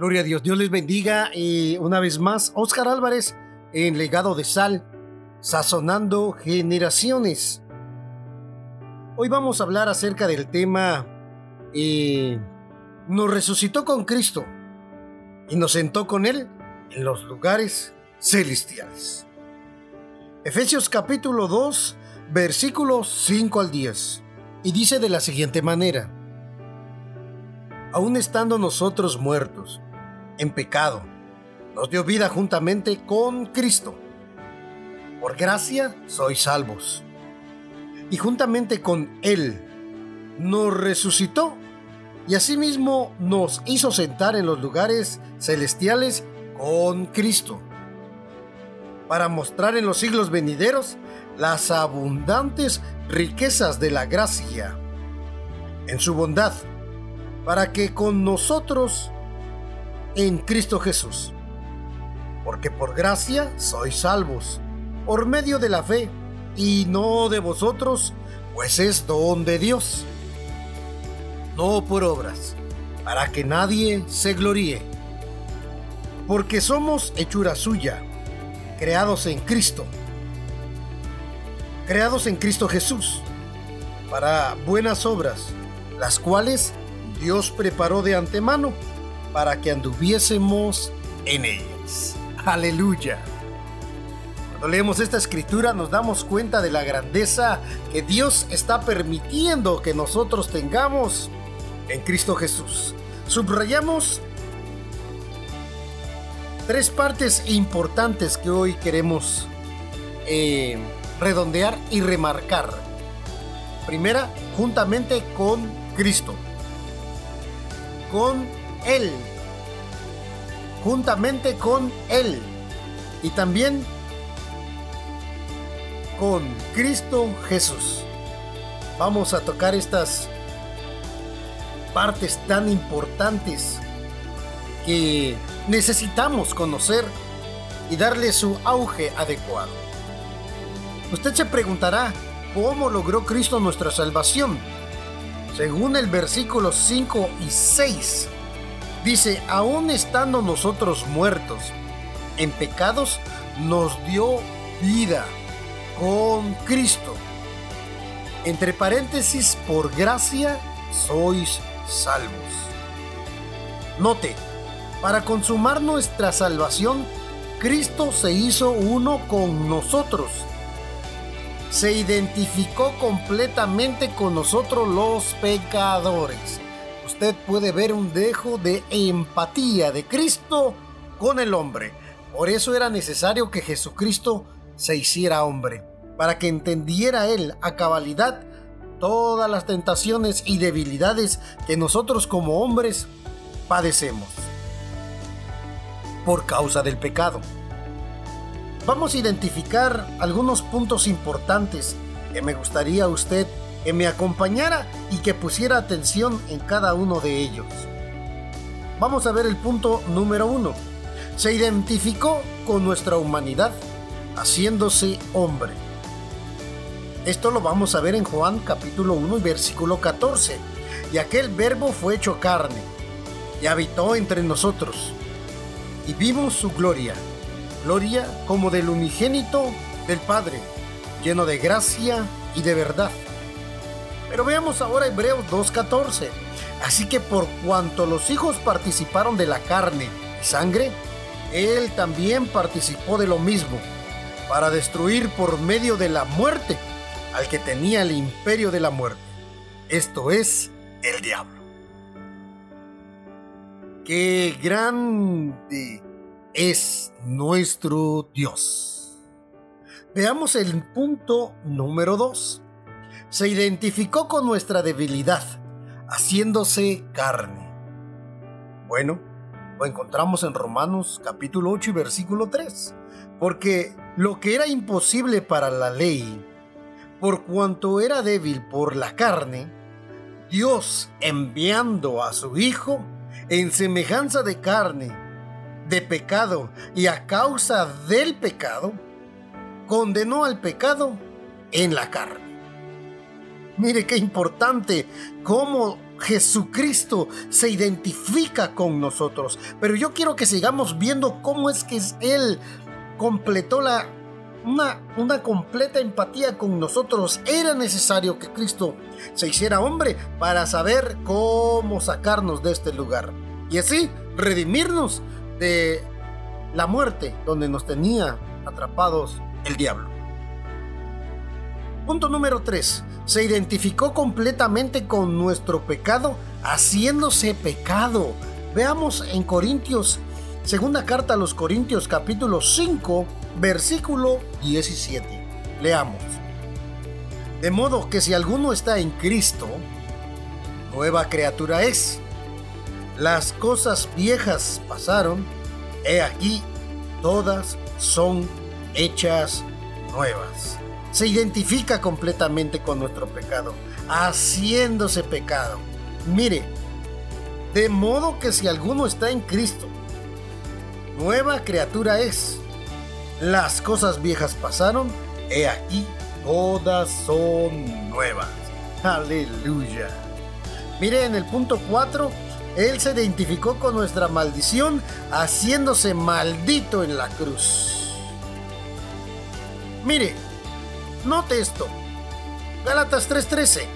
Gloria a Dios, Dios les bendiga y una vez más, Oscar Álvarez en Legado de Sal, sazonando generaciones. Hoy vamos a hablar acerca del tema eh, nos resucitó con Cristo y nos sentó con Él en los lugares celestiales. Efesios capítulo 2, versículos 5 al 10. Y dice de la siguiente manera, aun estando nosotros muertos en pecado, nos dio vida juntamente con Cristo. Por gracia sois salvos. Y juntamente con Él nos resucitó y asimismo nos hizo sentar en los lugares celestiales con Cristo, para mostrar en los siglos venideros las abundantes riquezas de la gracia en su bondad, para que con nosotros en Cristo Jesús, porque por gracia sois salvos, por medio de la fe, y no de vosotros, pues es don de Dios. No por obras, para que nadie se gloríe. Porque somos hechura suya, creados en Cristo, creados en Cristo Jesús, para buenas obras, las cuales Dios preparó de antemano para que anduviésemos en ellas. Aleluya. Cuando leemos esta escritura nos damos cuenta de la grandeza que Dios está permitiendo que nosotros tengamos en Cristo Jesús. Subrayamos tres partes importantes que hoy queremos eh, redondear y remarcar. Primera, juntamente con Cristo. Con Él. Juntamente con Él. Y también con Cristo Jesús. Vamos a tocar estas partes tan importantes que necesitamos conocer y darle su auge adecuado. Usted se preguntará, ¿cómo logró Cristo nuestra salvación? Según el versículo 5 y 6, dice, aún estando nosotros muertos en pecados, nos dio vida con Cristo. Entre paréntesis, por gracia sois salvos. Note, para consumar nuestra salvación, Cristo se hizo uno con nosotros. Se identificó completamente con nosotros los pecadores. Usted puede ver un dejo de empatía de Cristo con el hombre. Por eso era necesario que Jesucristo se hiciera hombre, para que entendiera él a cabalidad todas las tentaciones y debilidades que nosotros como hombres padecemos por causa del pecado. Vamos a identificar algunos puntos importantes que me gustaría usted que me acompañara y que pusiera atención en cada uno de ellos. Vamos a ver el punto número uno. Se identificó con nuestra humanidad haciéndose hombre. Esto lo vamos a ver en Juan capítulo 1 y versículo 14. Y aquel verbo fue hecho carne y habitó entre nosotros. Y vimos su gloria, gloria como del unigénito del Padre, lleno de gracia y de verdad. Pero veamos ahora Hebreos 2.14. Así que por cuanto los hijos participaron de la carne y sangre, Él también participó de lo mismo, para destruir por medio de la muerte al que tenía el imperio de la muerte, esto es, el diablo. Qué grande es nuestro Dios. Veamos el punto número 2. Se identificó con nuestra debilidad, haciéndose carne. Bueno, lo encontramos en Romanos capítulo 8 y versículo 3. Porque lo que era imposible para la ley, por cuanto era débil por la carne, Dios enviando a su Hijo en semejanza de carne, de pecado y a causa del pecado, condenó al pecado en la carne. Mire qué importante cómo Jesucristo se identifica con nosotros. Pero yo quiero que sigamos viendo cómo es que Él completó la, una, una completa empatía con nosotros. Era necesario que Cristo se hiciera hombre para saber cómo sacarnos de este lugar. Y así redimirnos de la muerte donde nos tenía atrapados el diablo. Punto número 3. Se identificó completamente con nuestro pecado, haciéndose pecado. Veamos en Corintios, segunda carta a los Corintios capítulo 5, versículo 17. Leamos. De modo que si alguno está en Cristo, nueva criatura es. Las cosas viejas pasaron, he aquí, todas son hechas nuevas. Se identifica completamente con nuestro pecado, haciéndose pecado. Mire, de modo que si alguno está en Cristo, nueva criatura es. Las cosas viejas pasaron, he aquí, todas son nuevas. Aleluya. Mire en el punto 4, Él se identificó con nuestra maldición, haciéndose maldito en la cruz. Mire, note esto. Gálatas 3:13.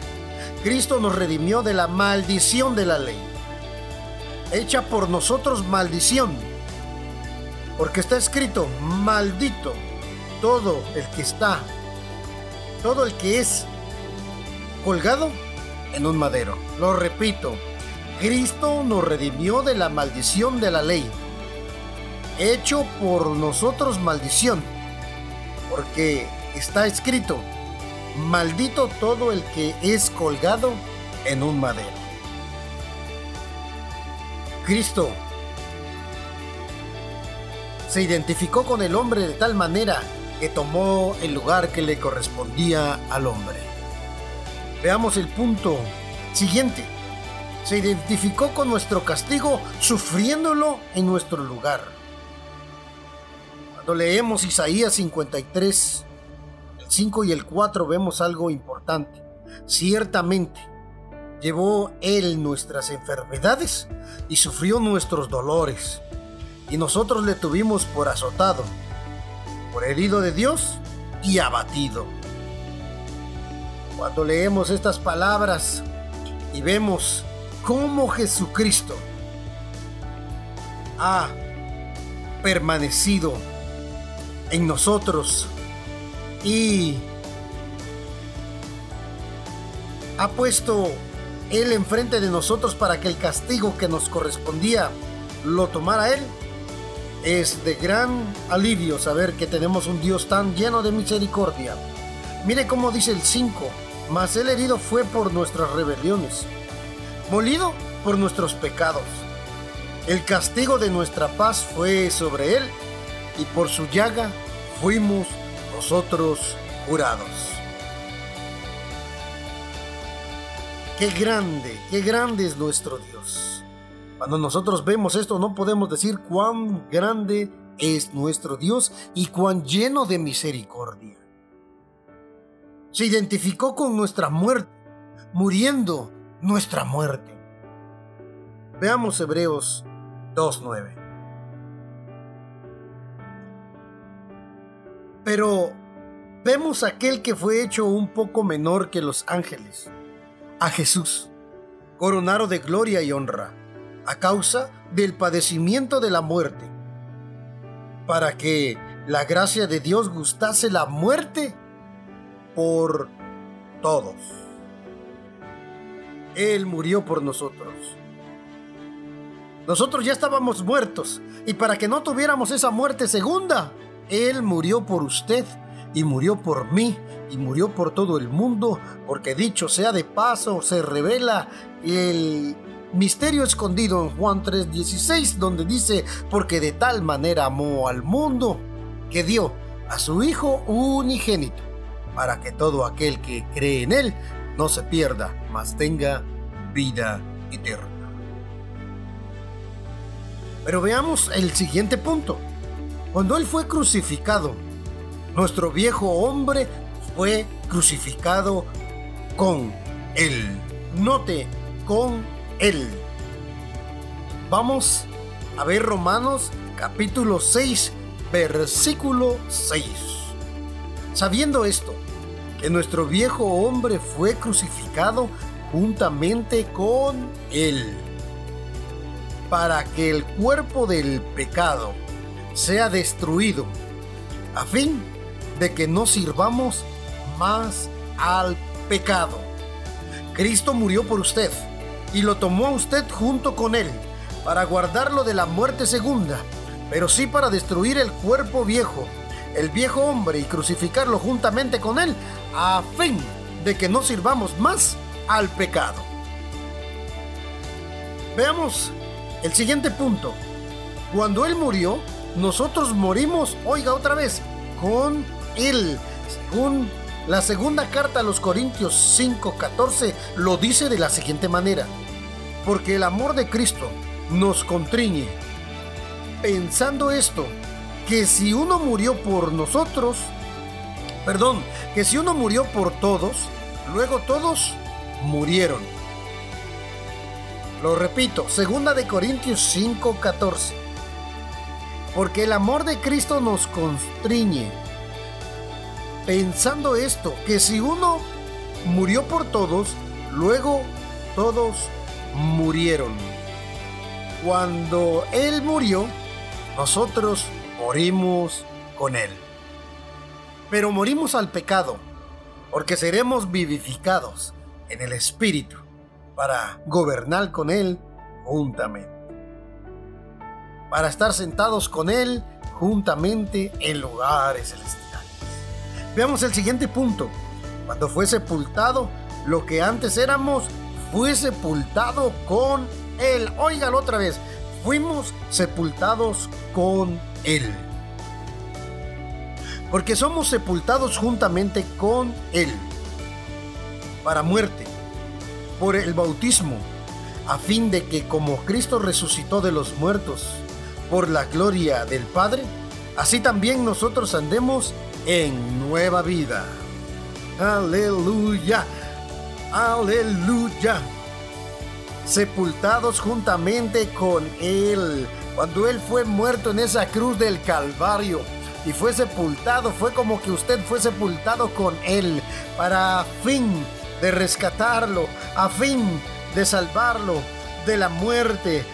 Cristo nos redimió de la maldición de la ley. Hecha por nosotros maldición. Porque está escrito, maldito todo el que está, todo el que es colgado en un madero. Lo repito, Cristo nos redimió de la maldición de la ley. Hecho por nosotros maldición porque está escrito, maldito todo el que es colgado en un madero. Cristo se identificó con el hombre de tal manera que tomó el lugar que le correspondía al hombre. Veamos el punto siguiente. Se identificó con nuestro castigo sufriéndolo en nuestro lugar. Cuando leemos Isaías 53, el 5 y el 4 vemos algo importante. Ciertamente, llevó Él nuestras enfermedades y sufrió nuestros dolores. Y nosotros le tuvimos por azotado, por herido de Dios y abatido. Cuando leemos estas palabras y vemos cómo Jesucristo ha permanecido en nosotros y ha puesto Él enfrente de nosotros para que el castigo que nos correspondía lo tomara Él. Es de gran alivio saber que tenemos un Dios tan lleno de misericordia. Mire cómo dice el 5, mas el herido fue por nuestras rebeliones, molido por nuestros pecados. El castigo de nuestra paz fue sobre él y por su llaga fuimos nosotros curados. Qué grande, qué grande es nuestro Dios. Cuando nosotros vemos esto no podemos decir cuán grande es nuestro Dios y cuán lleno de misericordia. Se identificó con nuestra muerte, muriendo nuestra muerte. Veamos Hebreos 2.9. Pero vemos aquel que fue hecho un poco menor que los ángeles, a Jesús, coronado de gloria y honra, a causa del padecimiento de la muerte, para que la gracia de Dios gustase la muerte por todos. Él murió por nosotros. Nosotros ya estábamos muertos y para que no tuviéramos esa muerte segunda, él murió por usted y murió por mí y murió por todo el mundo, porque dicho sea de paso, se revela el misterio escondido en Juan 3:16, donde dice, porque de tal manera amó al mundo que dio a su Hijo unigénito, para que todo aquel que cree en Él no se pierda, mas tenga vida eterna. Pero veamos el siguiente punto. Cuando Él fue crucificado, nuestro viejo hombre fue crucificado con Él. Note con Él. Vamos a ver Romanos capítulo 6, versículo 6. Sabiendo esto, que nuestro viejo hombre fue crucificado juntamente con Él, para que el cuerpo del pecado sea destruido, a fin de que no sirvamos más al pecado. Cristo murió por usted y lo tomó a usted junto con Él para guardarlo de la muerte segunda, pero sí para destruir el cuerpo viejo, el viejo hombre y crucificarlo juntamente con él, a fin de que no sirvamos más al pecado. Veamos el siguiente punto. Cuando Él murió, nosotros morimos, oiga otra vez, con Él. Según la segunda carta a los Corintios 5:14 lo dice de la siguiente manera. Porque el amor de Cristo nos contriñe. Pensando esto, que si uno murió por nosotros, perdón, que si uno murió por todos, luego todos murieron. Lo repito, segunda de Corintios 5:14. Porque el amor de Cristo nos constriñe. Pensando esto, que si uno murió por todos, luego todos murieron cuando Él murió, nosotros morimos con Él. Pero morimos al pecado, porque seremos vivificados en el Espíritu para gobernar con Él juntamente. Para estar sentados con Él juntamente en lugares celestiales. Veamos el siguiente punto. Cuando fue sepultado, lo que antes éramos fue sepultado con él. Óigalo otra vez. Fuimos sepultados con Él. Porque somos sepultados juntamente con Él. Para muerte. Por el bautismo. A fin de que como Cristo resucitó de los muertos por la gloria del Padre, así también nosotros andemos en nueva vida. Aleluya. Aleluya sepultados juntamente con Él. Cuando Él fue muerto en esa cruz del Calvario y fue sepultado, fue como que usted fue sepultado con Él para fin de rescatarlo, a fin de salvarlo de la muerte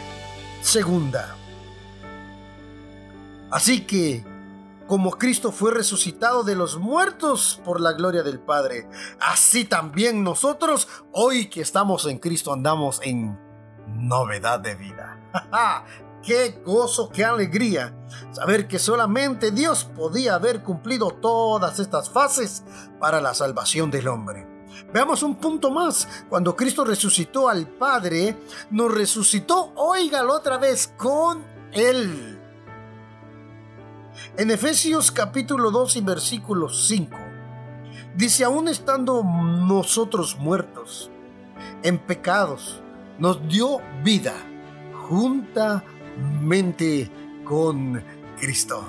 segunda. Así que como Cristo fue resucitado de los muertos por la gloria del Padre, así también nosotros, hoy que estamos en Cristo, andamos en novedad de vida. ¡Qué gozo, qué alegría! Saber que solamente Dios podía haber cumplido todas estas fases para la salvación del hombre. Veamos un punto más. Cuando Cristo resucitó al Padre, nos resucitó, óigalo otra vez, con Él. En Efesios capítulo 2 y versículo 5, dice, aún estando nosotros muertos en pecados, nos dio vida juntamente con Cristo.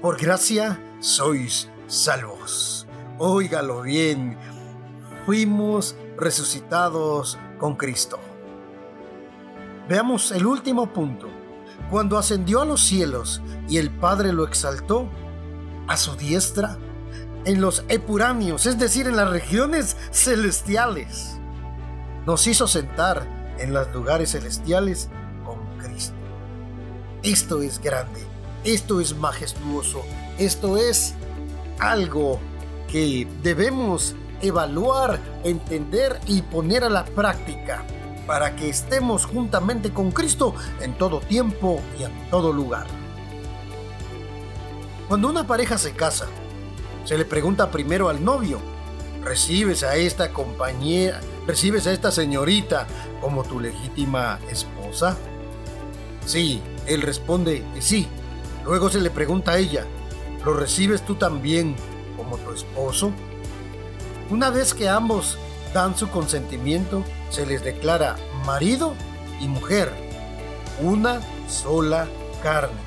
Por gracia sois salvos. Óigalo bien, fuimos resucitados con Cristo. Veamos el último punto cuando ascendió a los cielos y el Padre lo exaltó a su diestra en los epuranios, es decir, en las regiones celestiales. Nos hizo sentar en los lugares celestiales con Cristo. Esto es grande, esto es majestuoso, esto es algo que debemos evaluar, entender y poner a la práctica para que estemos juntamente con Cristo en todo tiempo y en todo lugar. Cuando una pareja se casa, se le pregunta primero al novio, ¿recibes a esta compañera, recibes a esta señorita como tu legítima esposa? Sí, él responde que sí. Luego se le pregunta a ella, ¿lo recibes tú también como tu esposo? Una vez que ambos dan su consentimiento, se les declara marido y mujer, una sola carne.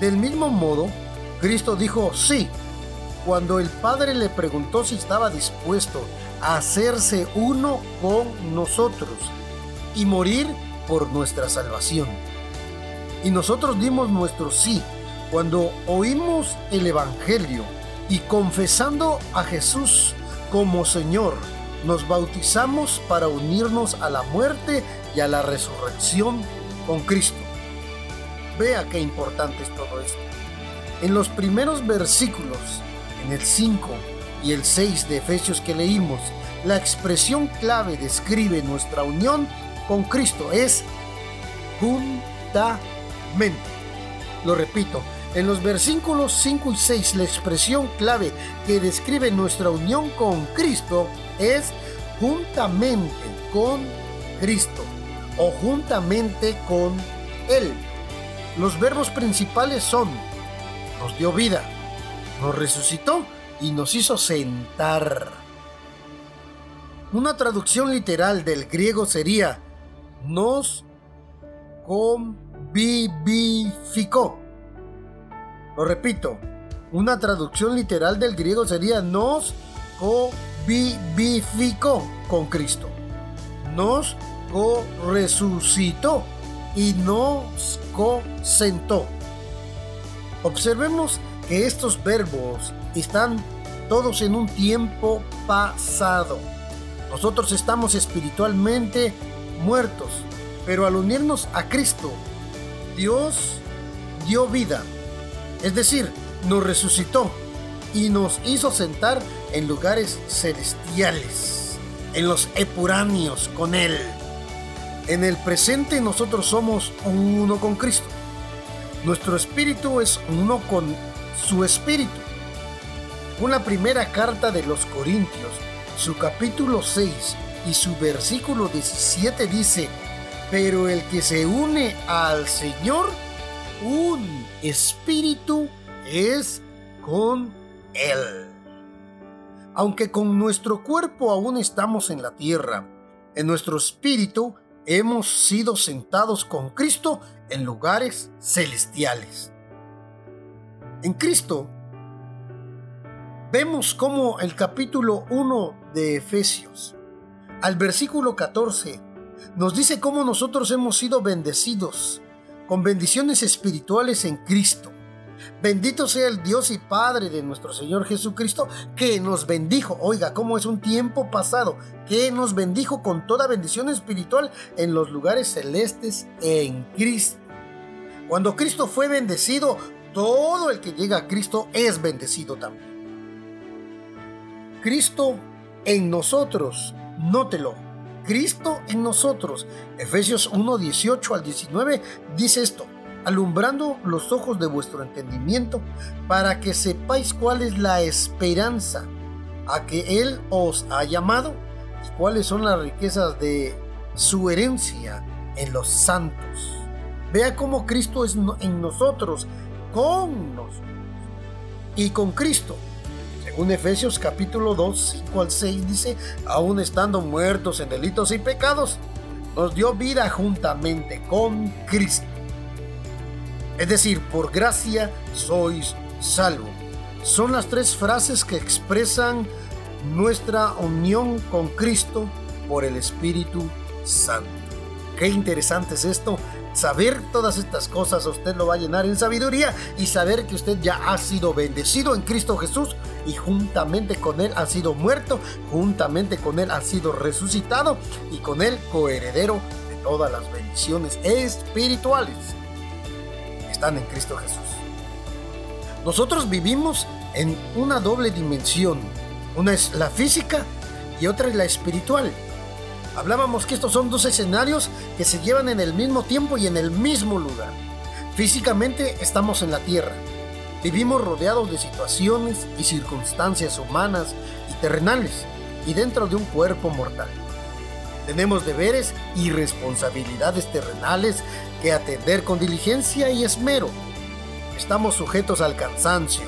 Del mismo modo, Cristo dijo sí cuando el Padre le preguntó si estaba dispuesto hacerse uno con nosotros y morir por nuestra salvación. Y nosotros dimos nuestro sí cuando oímos el Evangelio y confesando a Jesús como Señor, nos bautizamos para unirnos a la muerte y a la resurrección con Cristo. Vea qué importante es todo esto. En los primeros versículos, en el 5 y el 6 de Efesios que leímos, la expresión clave describe nuestra unión con Cristo. Es juntamente. Lo repito, en los versículos 5 y 6 la expresión clave que describe nuestra unión con Cristo es juntamente con Cristo o juntamente con Él. Los verbos principales son nos dio vida, nos resucitó y nos hizo sentar. Una traducción literal del griego sería nos convivificó. Lo repito, una traducción literal del griego sería nos convivificó con Cristo. Nos resucitó y nos co-sentó. Observemos que estos verbos están todos en un tiempo pasado. Nosotros estamos espiritualmente muertos, pero al unirnos a Cristo, Dios dio vida, es decir, nos resucitó y nos hizo sentar en lugares celestiales, en los epuráneos con Él. En el presente nosotros somos uno con Cristo. Nuestro espíritu es uno con su espíritu. Una primera carta de los Corintios, su capítulo 6 y su versículo 17 dice, pero el que se une al Señor, un espíritu es con Él. Aunque con nuestro cuerpo aún estamos en la tierra, en nuestro espíritu hemos sido sentados con Cristo en lugares celestiales. En Cristo vemos como el capítulo 1 de Efesios, al versículo 14, nos dice cómo nosotros hemos sido bendecidos con bendiciones espirituales en Cristo. Bendito sea el Dios y Padre de nuestro Señor Jesucristo, que nos bendijo. Oiga, cómo es un tiempo pasado, que nos bendijo con toda bendición espiritual en los lugares celestes en Cristo. Cuando Cristo fue bendecido, todo el que llega a Cristo es bendecido también. Cristo en nosotros, nótelo, Cristo en nosotros. Efesios 1, 18 al 19 dice esto alumbrando los ojos de vuestro entendimiento, para que sepáis cuál es la esperanza a que Él os ha llamado y cuáles son las riquezas de su herencia en los santos. Vea cómo Cristo es en nosotros, con nosotros y con Cristo. Según Efesios capítulo 2, 5 al 6 dice, aún estando muertos en delitos y pecados, nos dio vida juntamente con Cristo es decir, por gracia sois salvo. Son las tres frases que expresan nuestra unión con Cristo por el Espíritu Santo. Qué interesante es esto. Saber todas estas cosas usted lo va a llenar en sabiduría y saber que usted ya ha sido bendecido en Cristo Jesús y juntamente con Él ha sido muerto, juntamente con Él ha sido resucitado y con Él coheredero de todas las bendiciones espirituales están en Cristo Jesús. Nosotros vivimos en una doble dimensión. Una es la física y otra es la espiritual. Hablábamos que estos son dos escenarios que se llevan en el mismo tiempo y en el mismo lugar. Físicamente estamos en la tierra. Vivimos rodeados de situaciones y circunstancias humanas y terrenales y dentro de un cuerpo mortal. Tenemos deberes y responsabilidades terrenales que atender con diligencia y esmero. Estamos sujetos al cansancio,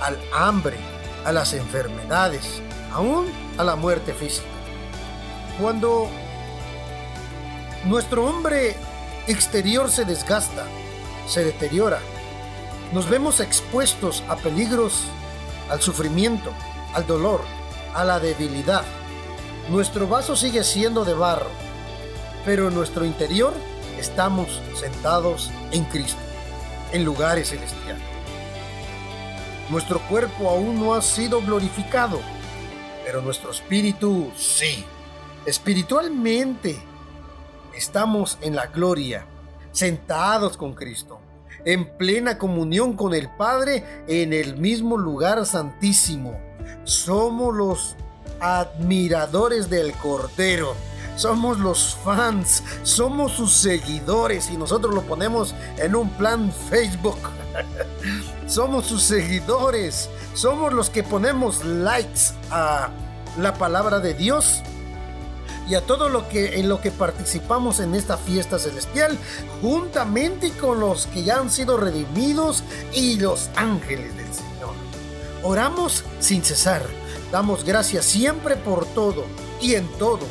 al hambre, a las enfermedades, aún a la muerte física. Cuando nuestro hombre exterior se desgasta, se deteriora, nos vemos expuestos a peligros, al sufrimiento, al dolor, a la debilidad Nuestro vaso sigue siendo de barro, pero en nuestro interior estamos sentados en Cristo, en lugares celestiales. Nuestro cuerpo aún no ha sido glorificado, pero nuestro espíritu sí. Espiritualmente estamos en la gloria, sentados con Cristo, en plena comunión con el Padre en el mismo lugar santísimo. Somos los admiradores del Cordero. Somos los fans, somos sus seguidores y nosotros lo ponemos en un plan Facebook. somos sus seguidores, somos los que ponemos likes a la palabra de Dios y a todo lo que en lo que participamos en esta fiesta celestial, juntamente con los que ya han sido redimidos y los ángeles del Señor. Oramos sin cesar, damos gracias siempre por todo y en todo.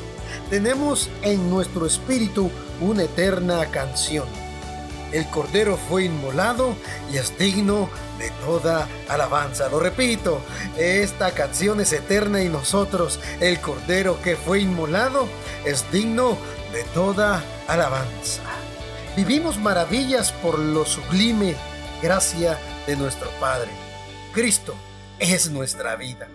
Tenemos en nuestro espíritu una eterna canción. El Cordero fue inmolado y es digno de toda alabanza. Lo repito, esta canción es eterna y nosotros, el Cordero que fue inmolado, es digno de toda alabanza. Vivimos maravillas por lo sublime gracia de nuestro Padre. Cristo es nuestra vida,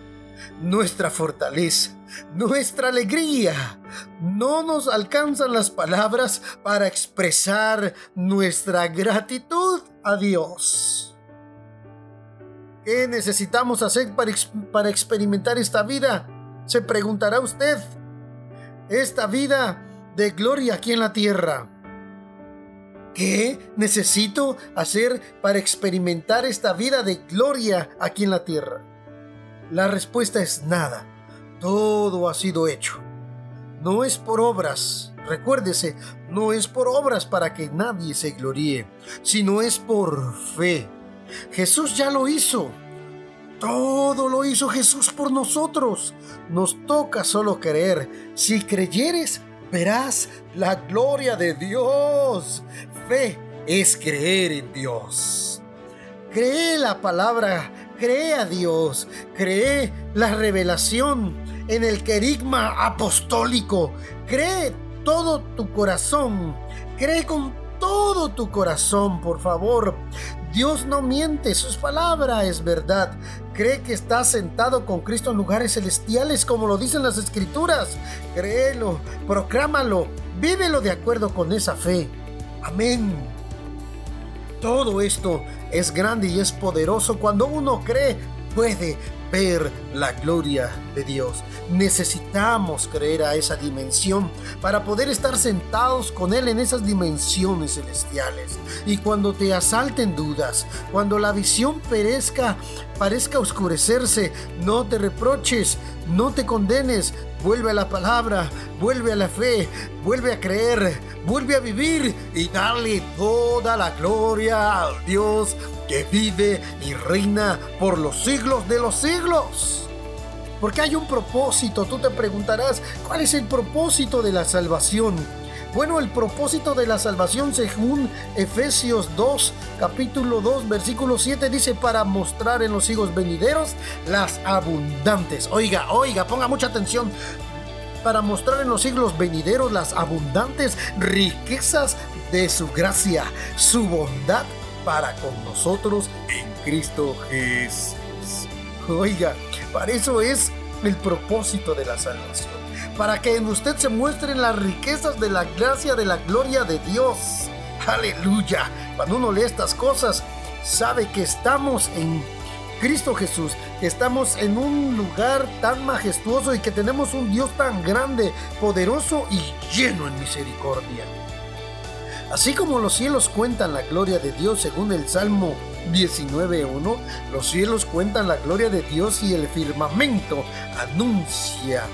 nuestra fortaleza, nuestra alegría. No nos alcanzan las palabras para expresar nuestra gratitud a Dios. ¿Qué necesitamos hacer para, para experimentar esta vida? Se preguntará usted. Esta vida de gloria aquí en la tierra. ¿Qué necesito hacer para experimentar esta vida de gloria aquí en la tierra? La respuesta es nada. Todo ha sido hecho. No es por obras, recuérdese, no es por obras para que nadie se gloríe, sino es por fe. Jesús ya lo hizo. Todo lo hizo Jesús por nosotros. Nos toca solo creer. Si creyeres, verás la gloria de Dios. Fe es creer en Dios. Cree la palabra, cree a Dios, cree la revelación en el querigma apostólico. Cree todo tu corazón, cree con todo tu corazón, por favor. Dios no miente, su palabra es verdad. Cree que está sentado con Cristo en lugares celestiales, como lo dicen las escrituras. Créelo, proclámalo, vívelo de acuerdo con esa fe. Amén. Todo esto es grande y es poderoso cuando uno cree, puede ver la gloria de Dios. Necesitamos creer a esa dimensión para poder estar sentados con Él en esas dimensiones celestiales. Y cuando te asalten dudas, cuando la visión perezca, parezca oscurecerse, no te reproches, no te condenes, vuelve a la palabra, vuelve a la fe, vuelve a creer, vuelve a vivir y dale toda la gloria a Dios que vive y reina por los siglos de los siglos. Porque hay un propósito, tú te preguntarás, ¿cuál es el propósito de la salvación? Bueno, el propósito de la salvación según Efesios 2, capítulo 2, versículo 7 dice para mostrar en los hijos venideros las abundantes. Oiga, oiga, ponga mucha atención. Para mostrar en los siglos venideros las abundantes riquezas de su gracia, su bondad para con nosotros en Cristo Jesús. Oiga, para eso es el propósito de la salvación. Para que en usted se muestren las riquezas de la gracia, de la gloria de Dios. Aleluya. Cuando uno lee estas cosas, sabe que estamos en Cristo Jesús, que estamos en un lugar tan majestuoso y que tenemos un Dios tan grande, poderoso y lleno en misericordia. Así como los cielos cuentan la gloria de Dios según el Salmo 19.1, los cielos cuentan la gloria de Dios y el firmamento anuncia,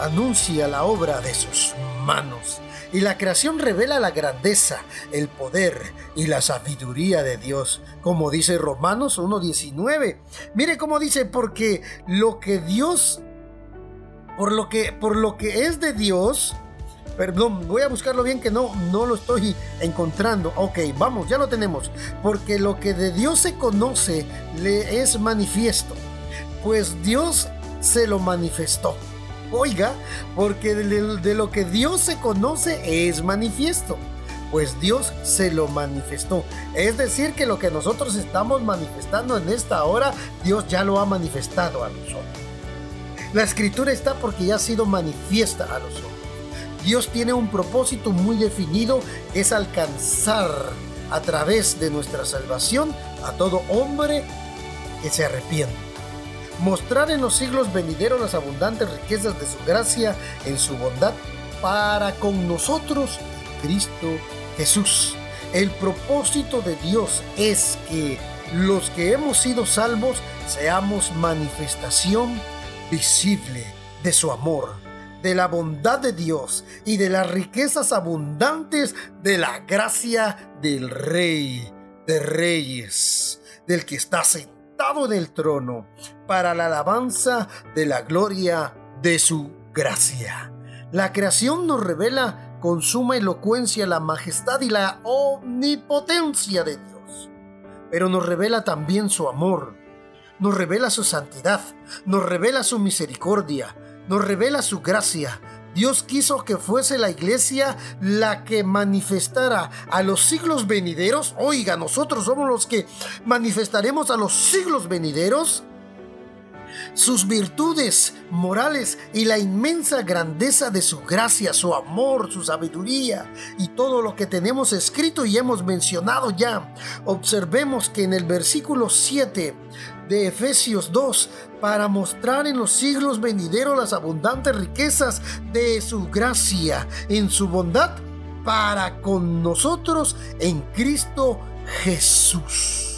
anuncia la obra de sus manos. Y la creación revela la grandeza, el poder y la sabiduría de Dios, como dice Romanos 1.19. Mire cómo dice, porque lo que Dios, por lo que, por lo que es de Dios, Perdón, voy a buscarlo bien que no, no lo estoy encontrando. Ok, vamos, ya lo tenemos. Porque lo que de Dios se conoce le es manifiesto. Pues Dios se lo manifestó. Oiga, porque de, lo que Dios se conoce es manifiesto pues Dios se lo manifestó. Es decir, que lo que nosotros estamos manifestando en esta hora, Dios ya lo ha manifestado a nosotros. La escritura está porque ya ha sido manifiesta a nosotros. Dios tiene un propósito muy definido, es alcanzar a través de nuestra salvación a todo hombre que se arrepiente. Mostrar en los siglos venideros las abundantes riquezas de su gracia en su bondad para con nosotros, Cristo Jesús. El propósito de Dios es que los que hemos sido salvos seamos manifestación visible de su amor, de la bondad de Dios y de las riquezas abundantes de la gracia del Rey de Reyes, del que está sentado en el trono, para la alabanza de la gloria de su gracia. La creación nos revela con suma elocuencia la majestad y la omnipotencia de Dios, pero nos revela también su amor, nos revela su santidad, nos revela su misericordia, nos revela su gracia. Dios quiso que fuese la iglesia la que manifestara a los siglos venideros. Oiga, nosotros somos los que manifestaremos a los siglos venideros sus virtudes morales y la inmensa grandeza de su gracia, su amor, su sabiduría y todo lo que tenemos escrito y hemos mencionado ya. Observemos que en el versículo 7 de Efesios 2, para mostrar en los siglos venideros las abundantes riquezas de su gracia, en su bondad, para con nosotros en Cristo Jesús.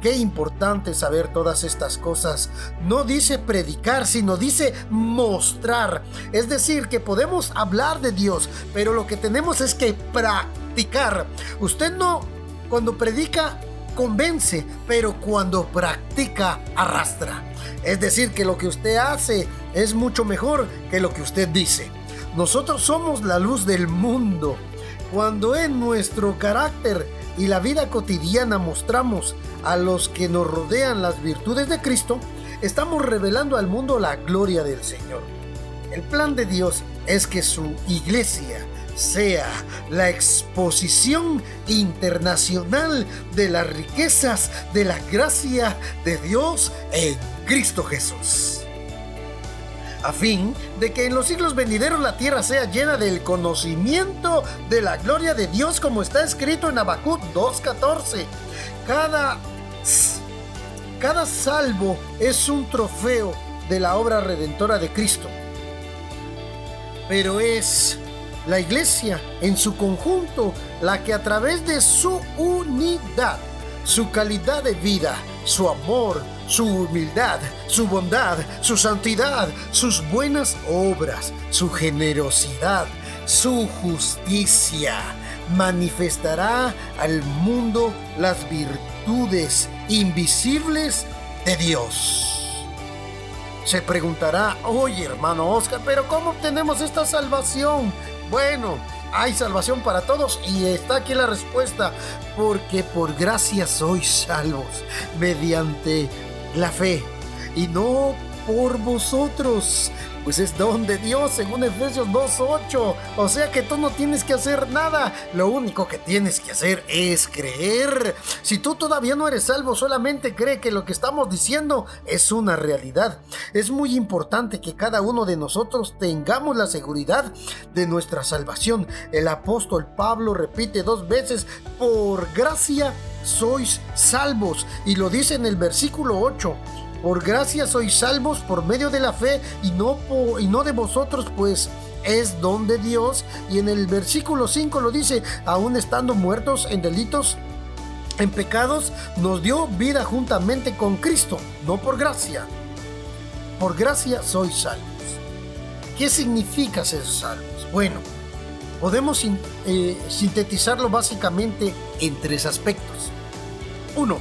Qué importante saber todas estas cosas. No dice predicar, sino dice mostrar. Es decir, que podemos hablar de Dios, pero lo que tenemos es que practicar. Usted no, cuando predica, convence, pero cuando practica, arrastra. Es decir, que lo que usted hace es mucho mejor que lo que usted dice. Nosotros somos la luz del mundo. Cuando en nuestro carácter y la vida cotidiana mostramos a los que nos rodean las virtudes de Cristo, estamos revelando al mundo la gloria del Señor. El plan de Dios es que su iglesia sea la exposición internacional de las riquezas de la gracia de Dios en Cristo Jesús a fin de que en los siglos venideros la tierra sea llena del conocimiento de la gloria de Dios como está escrito en Habacuc 2.14. Cada, cada salvo es un trofeo de la obra redentora de Cristo. Pero es la iglesia en su conjunto la que a través de su unidad, su calidad de vida, su amor, su humildad, su bondad, su santidad, sus buenas obras, su generosidad, su justicia. Manifestará al mundo las virtudes invisibles de Dios. Se preguntará, oye hermano Oscar, pero ¿cómo obtenemos esta salvación? Bueno, hay salvación para todos y está aquí la respuesta, porque por gracia sois salvos mediante la fe y no por vosotros, pues es don de Dios según Efesios 2.8. O sea que tú no tienes que hacer nada, lo único que tienes que hacer es creer. Si tú todavía no eres salvo, solamente cree que lo que estamos diciendo es una realidad. Es muy importante que cada uno de nosotros tengamos la seguridad de nuestra salvación. El apóstol Pablo repite dos veces, por gracia sois salvos. Y lo dice en el versículo 8. Por gracia sois salvos por medio de la fe y no, y no de vosotros, pues es don de Dios. Y en el versículo 5 lo dice, aún estando muertos en delitos, en pecados, nos dio vida juntamente con Cristo, no por gracia. Por gracia sois salvos. ¿Qué significa ser salvos? Bueno, podemos eh, sintetizarlo básicamente en tres aspectos. 1.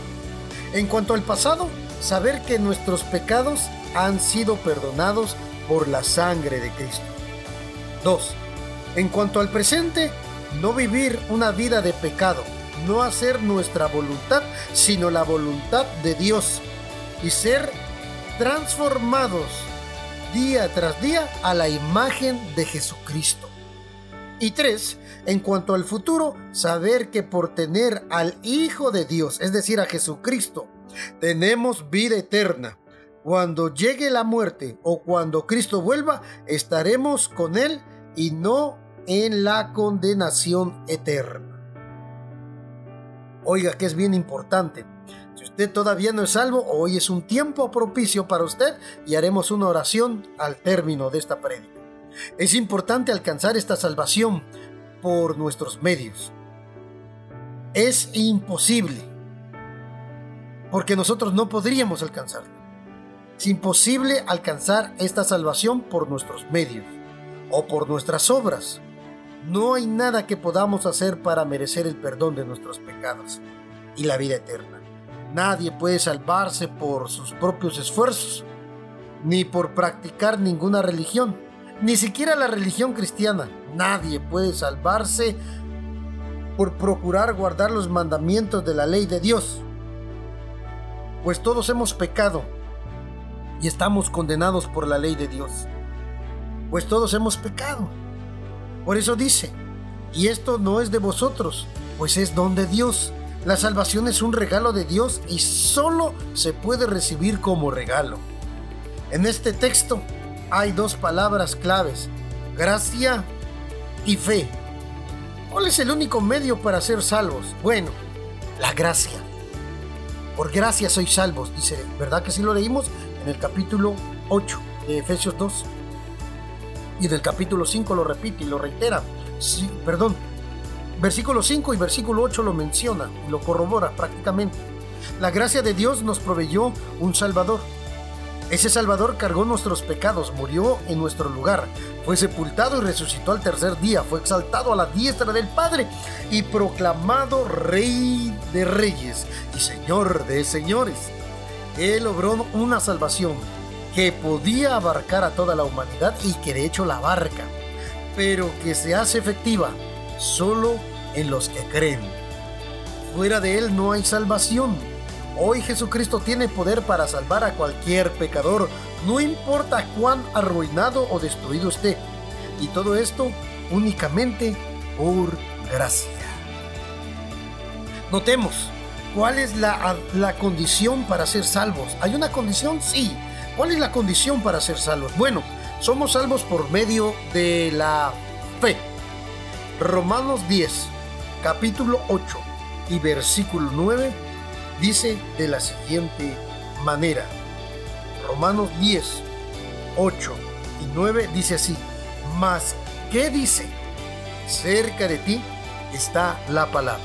En cuanto al pasado, saber que nuestros pecados han sido perdonados por la sangre de Cristo. 2. En cuanto al presente, no vivir una vida de pecado, no hacer nuestra voluntad, sino la voluntad de Dios, y ser transformados día tras día a la imagen de Jesucristo. Y tres, en cuanto al futuro, saber que por tener al Hijo de Dios, es decir, a Jesucristo, tenemos vida eterna. Cuando llegue la muerte o cuando Cristo vuelva, estaremos con Él y no en la condenación eterna. Oiga que es bien importante. Si usted todavía no es salvo, hoy es un tiempo propicio para usted y haremos una oración al término de esta prédica. Es importante alcanzar esta salvación por nuestros medios. Es imposible, porque nosotros no podríamos alcanzarla. Es imposible alcanzar esta salvación por nuestros medios o por nuestras obras. No hay nada que podamos hacer para merecer el perdón de nuestros pecados y la vida eterna. Nadie puede salvarse por sus propios esfuerzos, ni por practicar ninguna religión, ni siquiera la religión cristiana. Nadie puede salvarse por procurar guardar los mandamientos de la ley de Dios. Pues todos hemos pecado y estamos condenados por la ley de Dios. Pues todos hemos pecado por eso dice, y esto no es de vosotros, pues es don de Dios. La salvación es un regalo de Dios y solo se puede recibir como regalo. En este texto hay dos palabras claves, gracia y fe. ¿Cuál es el único medio para ser salvos? Bueno, la gracia. Por gracia sois salvos, dice, ¿verdad que sí lo leímos? En el capítulo 8 de Efesios 2 y del capítulo 5 lo repite y lo reitera. Sí, perdón, versículo 5 y versículo 8 lo menciona y lo corrobora prácticamente. La gracia de Dios nos proveyó un Salvador. Ese Salvador cargó nuestros pecados, murió en nuestro lugar, fue sepultado y resucitó al tercer día, fue exaltado a la diestra del Padre y proclamado Rey de Reyes y Señor de Señores. Él logró una salvación que podía abarcar a toda la humanidad y que de hecho la abarca, pero que se hace efectiva solo en los que creen. Fuera de Él no hay salvación. Hoy Jesucristo tiene poder para salvar a cualquier pecador, no importa cuán arruinado o destruido esté. Y todo esto únicamente por gracia. Notemos, ¿cuál es la, la condición para ser salvos? ¿Hay una condición? Sí, ¿Cuál es la condición para ser salvos? Bueno, somos salvos por medio de la fe. Romanos 10, capítulo 8 y versículo 9 dice de la siguiente manera. Romanos 10, 8 y 9 dice así. Mas, ¿qué dice? Cerca de ti está la palabra,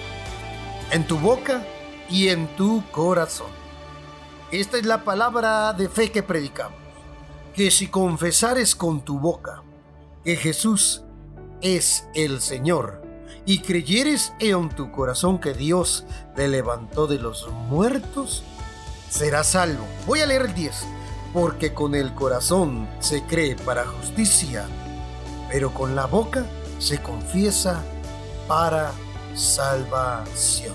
en tu boca y en tu corazón. Esta es la palabra de fe que predicamos. Que si confesares con tu boca que Jesús es el Señor y creyeres en tu corazón que Dios te levantó de los muertos, serás salvo. Voy a leer el 10. Porque con el corazón se cree para justicia, pero con la boca se confiesa para salvación.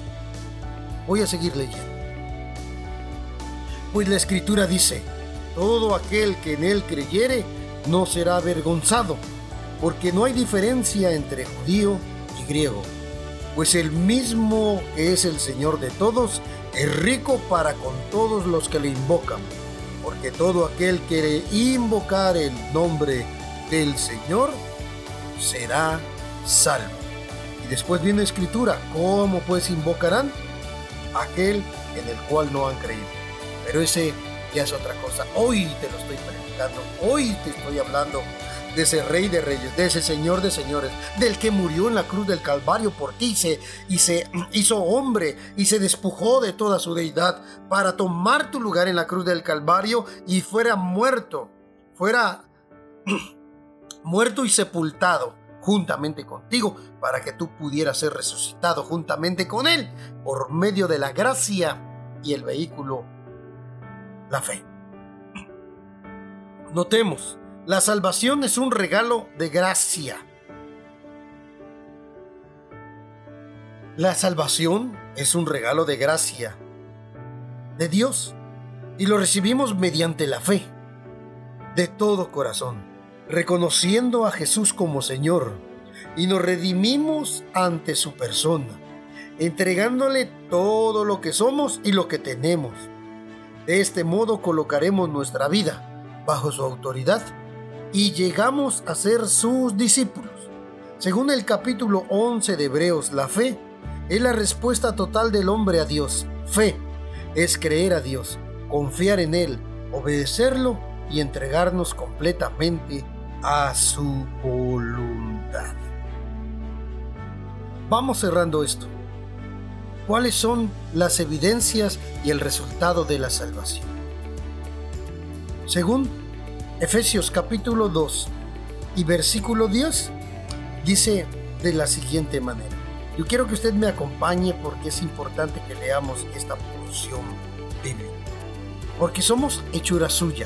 Voy a seguir leyendo. Pues la escritura dice, todo aquel que en él creyere no será avergonzado, porque no hay diferencia entre judío y griego, pues el mismo que es el Señor de todos es rico para con todos los que le invocan, porque todo aquel que invocar el nombre del Señor será salvo. Y después viene escritura, ¿cómo pues invocarán? Aquel en el cual no han creído. Pero ese ya es otra cosa. Hoy te lo estoy predicando, hoy te estoy hablando de ese rey de reyes, de ese señor de señores, del que murió en la cruz del Calvario por ti se, y se hizo hombre y se despojó de toda su deidad para tomar tu lugar en la cruz del Calvario y fuera muerto, fuera muerto y sepultado juntamente contigo para que tú pudieras ser resucitado juntamente con él por medio de la gracia y el vehículo la fe. Notemos, la salvación es un regalo de gracia. La salvación es un regalo de gracia de Dios y lo recibimos mediante la fe. de todo corazón, reconociendo a Jesús como Señor, y nos redimimos ante su persona, entregándole todo lo que somos y lo que tenemos. De este modo colocaremos nuestra vida bajo su autoridad y llegamos a ser sus discípulos. Según el capítulo 11 de Hebreos, la fe es la respuesta total del hombre a Dios. Fe es creer a Dios, confiar en Él, obedecerlo y entregarnos completamente a su voluntad. Vamos cerrando esto. ¿Cuáles son las evidencias y el resultado de la salvación? Según Efesios capítulo 2 y versículo 10, dice de la siguiente manera. Yo quiero que usted me acompañe porque es importante que leamos esta porción bíblica. Porque somos hechura suya,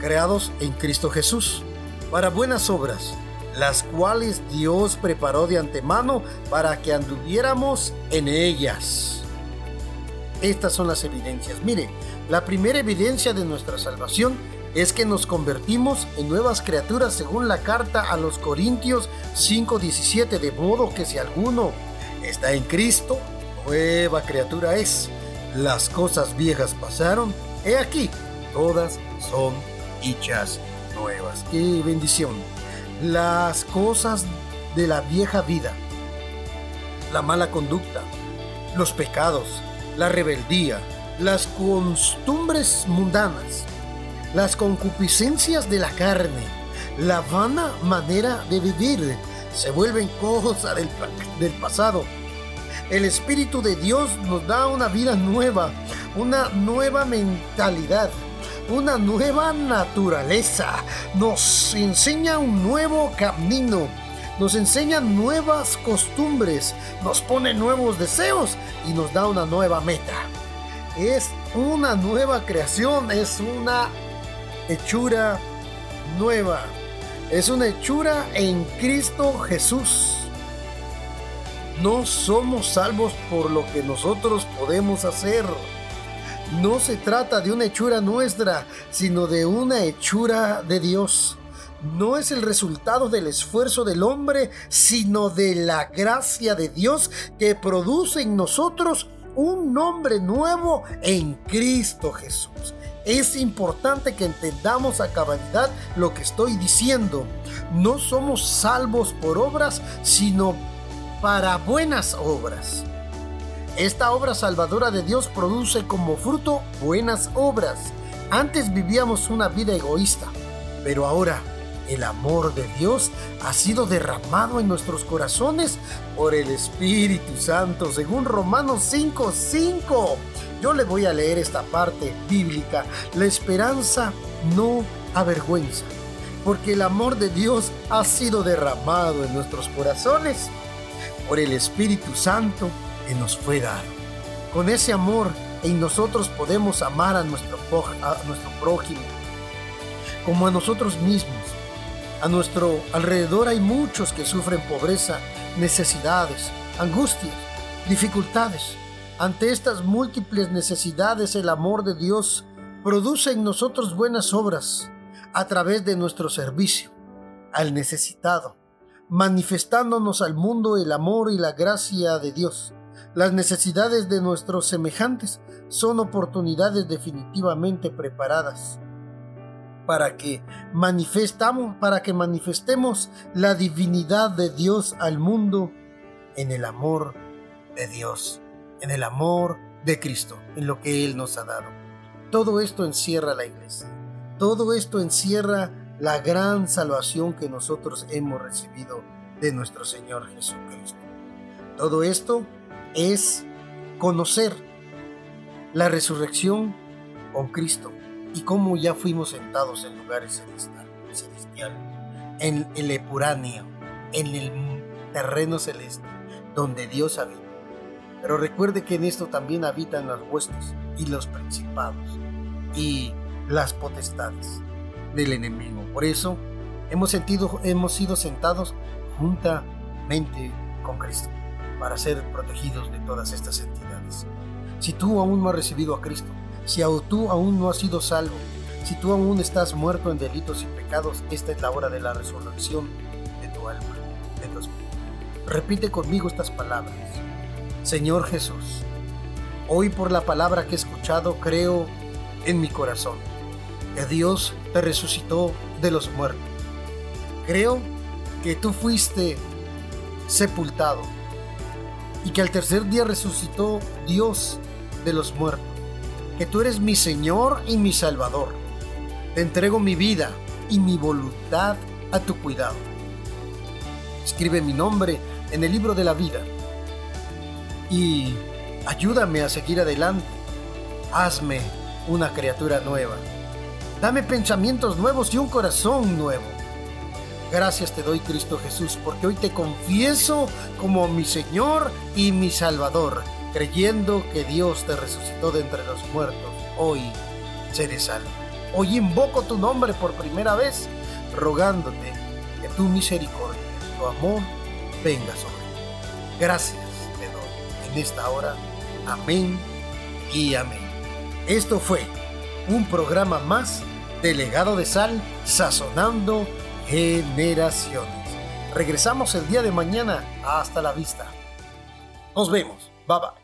creados en Cristo Jesús, para buenas obras, las cuales Dios preparó de antemano para que anduviéramos en ellas. Estas son las evidencias. Mire, la primera evidencia de nuestra salvación es que nos convertimos en nuevas criaturas según la carta a los Corintios 5:17, de modo que si alguno está en Cristo, nueva criatura es. Las cosas viejas pasaron, he aquí, todas son hechas nuevas. ¡Qué bendición! Las cosas de la vieja vida, la mala conducta, los pecados, la rebeldía, las costumbres mundanas, las concupiscencias de la carne, la vana manera de vivir, se vuelven cosas del, del pasado. El Espíritu de Dios nos da una vida nueva, una nueva mentalidad, una nueva naturaleza, nos enseña un nuevo camino, nos enseña nuevas costumbres, nos pone nuevos deseos y nos da una nueva meta. Es una nueva creación, es una hechura nueva, es una hechura en Cristo Jesús. No somos salvos por lo que nosotros podemos hacer. No se trata de una hechura nuestra, sino de una hechura de Dios. No es el resultado del esfuerzo del hombre, sino de la gracia de Dios que produce en nosotros un nombre nuevo en Cristo Jesús. Es importante que entendamos a cabalidad lo que estoy diciendo. No somos salvos por obras, sino para buenas obras. Esta obra salvadora de Dios produce como fruto buenas obras. Antes vivíamos una vida egoísta, pero ahora el amor de Dios ha sido derramado en nuestros corazones por el Espíritu Santo, según Romanos 5:5. Yo le voy a leer esta parte bíblica. La esperanza no avergüenza, porque el amor de Dios ha sido derramado en nuestros corazones por el Espíritu Santo que nos fue dado. Con ese amor en nosotros podemos amar a nuestro, a nuestro prójimo como a nosotros mismos. A nuestro alrededor hay muchos que sufren pobreza, necesidades, angustias, dificultades. Ante estas múltiples necesidades el amor de Dios produce en nosotros buenas obras a través de nuestro servicio al necesitado, manifestándonos al mundo el amor y la gracia de Dios. Las necesidades de nuestros semejantes son oportunidades definitivamente preparadas para que manifestamos para que manifestemos la divinidad de Dios al mundo en el amor de Dios en el amor de Cristo, en lo que Él nos ha dado. Todo esto encierra la iglesia. Todo esto encierra la gran salvación que nosotros hemos recibido de nuestro Señor Jesucristo. Todo esto es conocer la resurrección con Cristo y cómo ya fuimos sentados en lugares celestiales, en el epuráneo, en el terreno celeste, donde Dios habita pero recuerde que en esto también habitan las huestes y los principados y las potestades del enemigo. Por eso hemos, hemos sido sentados juntamente con Cristo para ser protegidos de todas estas entidades. Si tú aún no has recibido a Cristo, si tú aún no has sido salvo, Si tú aún estás muerto en delitos y pecados, esta es la hora de la resurrección de tu alma, de tu espíritu. Repite conmigo estas palabras. Señor Jesús, hoy por la palabra que he escuchado creo en mi corazón que Dios te resucitó de los muertos. Creo que tú fuiste sepultado y que al tercer día resucitó Dios de los muertos. Que tú eres mi Señor y mi Salvador. Te entrego mi vida y mi voluntad a tu cuidado. Escribe mi nombre en el libro de la vida y ayúdame a seguir adelante. Hazme una criatura nueva. Dame pensamientos nuevos y un corazón nuevo. Gracias te doy Cristo Jesús porque hoy te confieso como mi Señor y mi Salvador, creyendo que Dios te resucitó de entre los muertos. Hoy seré salvo. Hoy invoco tu nombre por primera vez, rogándote que tu misericordia, tu amor, venga sobre mí. Gracias en esta hora. Amén y amén. Esto fue un programa más de Legado de Sal, sazonando generaciones. Regresamos el día de mañana. Hasta la vista. Nos vemos. Bye bye.